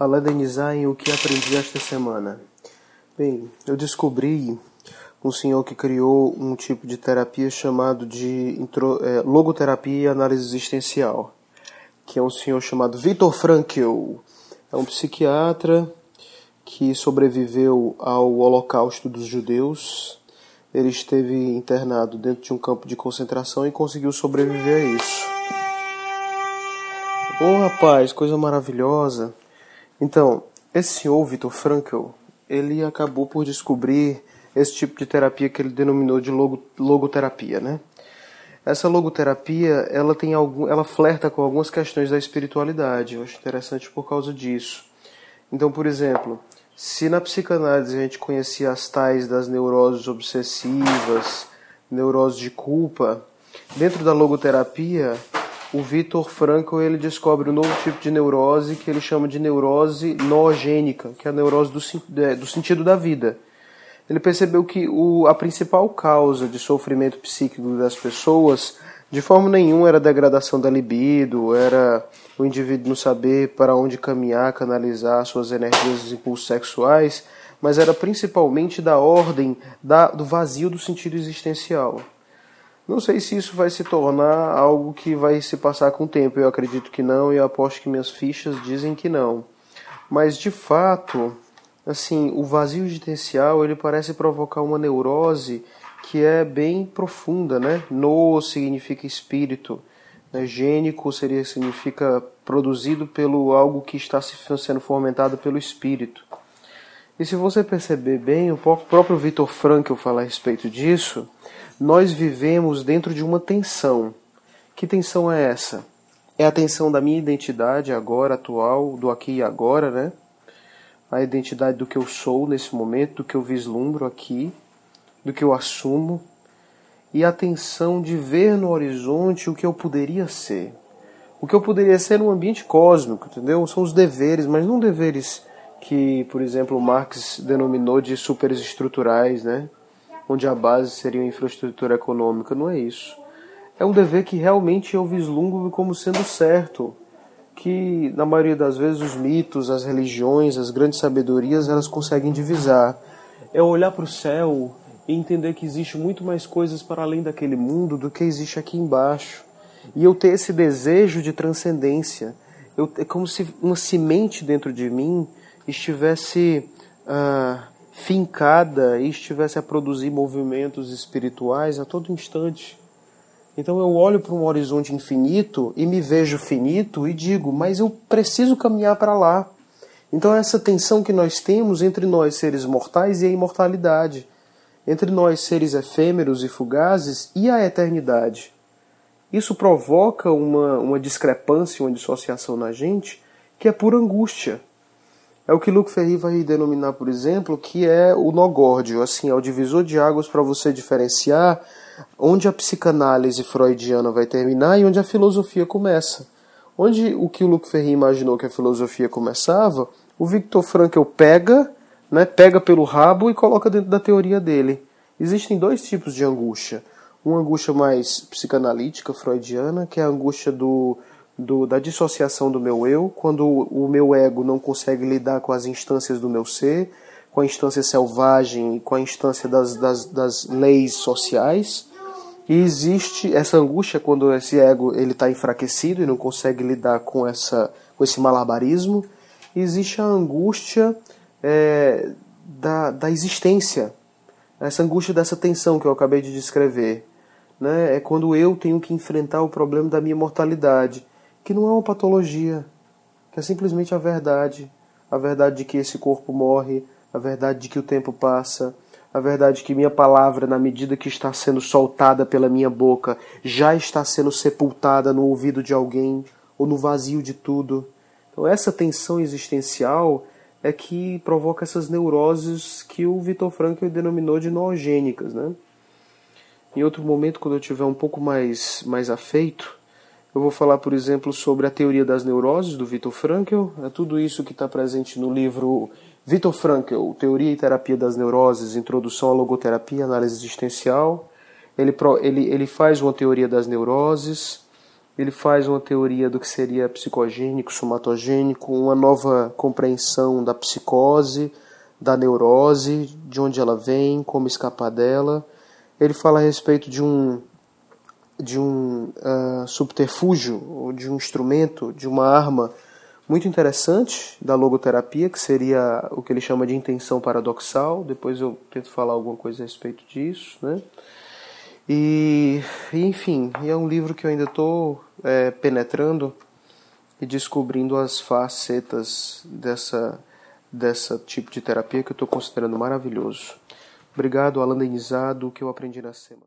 a em o que aprendi esta semana. Bem, eu descobri um senhor que criou um tipo de terapia chamado de é, logoterapia e análise existencial, que é um senhor chamado Viktor Frankl. É um psiquiatra que sobreviveu ao Holocausto dos Judeus. Ele esteve internado dentro de um campo de concentração e conseguiu sobreviver a isso. Oh, rapaz, coisa maravilhosa. Então, esse senhor Viktor Frankl, ele acabou por descobrir esse tipo de terapia que ele denominou de logo, logoterapia, né? Essa logoterapia, ela tem algum, ela flerta com algumas questões da espiritualidade. Eu acho interessante por causa disso. Então, por exemplo, se na psicanálise a gente conhecia as tais das neuroses obsessivas, neuroses de culpa, dentro da logoterapia o Vitor Frankl ele descobre um novo tipo de neurose que ele chama de neurose noogênica, que é a neurose do, do sentido da vida. Ele percebeu que o, a principal causa de sofrimento psíquico das pessoas, de forma nenhuma, era a degradação da libido, era o indivíduo não saber para onde caminhar, canalizar suas energias e impulsos sexuais, mas era principalmente da ordem da, do vazio do sentido existencial. Não sei se isso vai se tornar algo que vai se passar com o tempo. Eu acredito que não e aposto que minhas fichas dizem que não. Mas de fato, assim, o vazio existencial ele parece provocar uma neurose que é bem profunda, né? No significa espírito, né? gênico seria significa produzido pelo algo que está sendo fomentado pelo espírito. E se você perceber bem, o próprio Vitor Frankl fala a respeito disso nós vivemos dentro de uma tensão. Que tensão é essa? É a tensão da minha identidade agora, atual, do aqui e agora, né? A identidade do que eu sou nesse momento, do que eu vislumbro aqui, do que eu assumo, e a tensão de ver no horizonte o que eu poderia ser. O que eu poderia ser num ambiente cósmico, entendeu? São os deveres, mas não deveres que, por exemplo, Marx denominou de superestruturais, né? Onde a base seria a infraestrutura econômica. Não é isso. É um dever que realmente eu vislumbro como sendo certo, que na maioria das vezes os mitos, as religiões, as grandes sabedorias, elas conseguem divisar. É olhar para o céu e entender que existe muito mais coisas para além daquele mundo do que existe aqui embaixo. E eu ter esse desejo de transcendência. Eu, é como se uma semente dentro de mim estivesse ah, fincada e estivesse a produzir movimentos espirituais a todo instante. Então eu olho para um horizonte infinito e me vejo finito e digo, mas eu preciso caminhar para lá. Então essa tensão que nós temos entre nós seres mortais e a imortalidade, entre nós seres efêmeros e fugazes e a eternidade. Isso provoca uma, uma discrepância, uma dissociação na gente que é pura angústia. É o que Luc Ferry vai denominar, por exemplo, que é o nogórdio, assim, é o divisor de águas para você diferenciar onde a psicanálise freudiana vai terminar e onde a filosofia começa. Onde o que o Luc Ferry imaginou que a filosofia começava, o Viktor Frankl pega, né, pega pelo rabo e coloca dentro da teoria dele. Existem dois tipos de angústia. Uma angústia mais psicanalítica, freudiana, que é a angústia do do, da dissociação do meu eu, quando o, meu ego não consegue lidar com as instâncias do meu ser, com a instância selvagem e com a instância das, das, das leis sociais. E existe essa angústia quando esse ego ele está enfraquecido e não consegue lidar com, essa, com esse malabarismo. E existe a angústia é, da, da existência, essa angústia dessa tensão que eu acabei de descrever. Né? É quando eu tenho que enfrentar o problema da minha mortalidade que não é uma patologia, que é simplesmente a verdade, a verdade de que esse corpo morre, a verdade de que o tempo passa, a verdade de que minha palavra, na medida que está sendo soltada pela minha boca, já está sendo sepultada no ouvido de alguém ou no vazio de tudo. Então essa tensão existencial é que provoca essas neuroses que o Vitor Frankl denominou de noogênicas, né? Em outro momento, quando eu tiver um pouco mais mais afeito, eu vou falar, por exemplo, sobre a teoria das neuroses do Viktor Frankl. É tudo isso que está presente no livro Viktor Frankl, Teoria e Terapia das Neuroses, Introdução à Logoterapia Análise Existencial. Ele, ele, ele faz uma teoria das neuroses. Ele faz uma teoria do que seria psicogênico, somatogênico, uma nova compreensão da psicose, da neurose, de onde ela vem, como escapar dela. Ele fala a respeito de um de um uh, subterfúgio, ou de um instrumento, de uma arma muito interessante da logoterapia, que seria o que ele chama de intenção paradoxal. Depois eu tento falar alguma coisa a respeito disso, né? E, enfim, é um livro que eu ainda estou é, penetrando e descobrindo as facetas dessa, dessa tipo de terapia que eu estou considerando maravilhoso. Obrigado, Alan Denizado, o que eu aprendi na semana.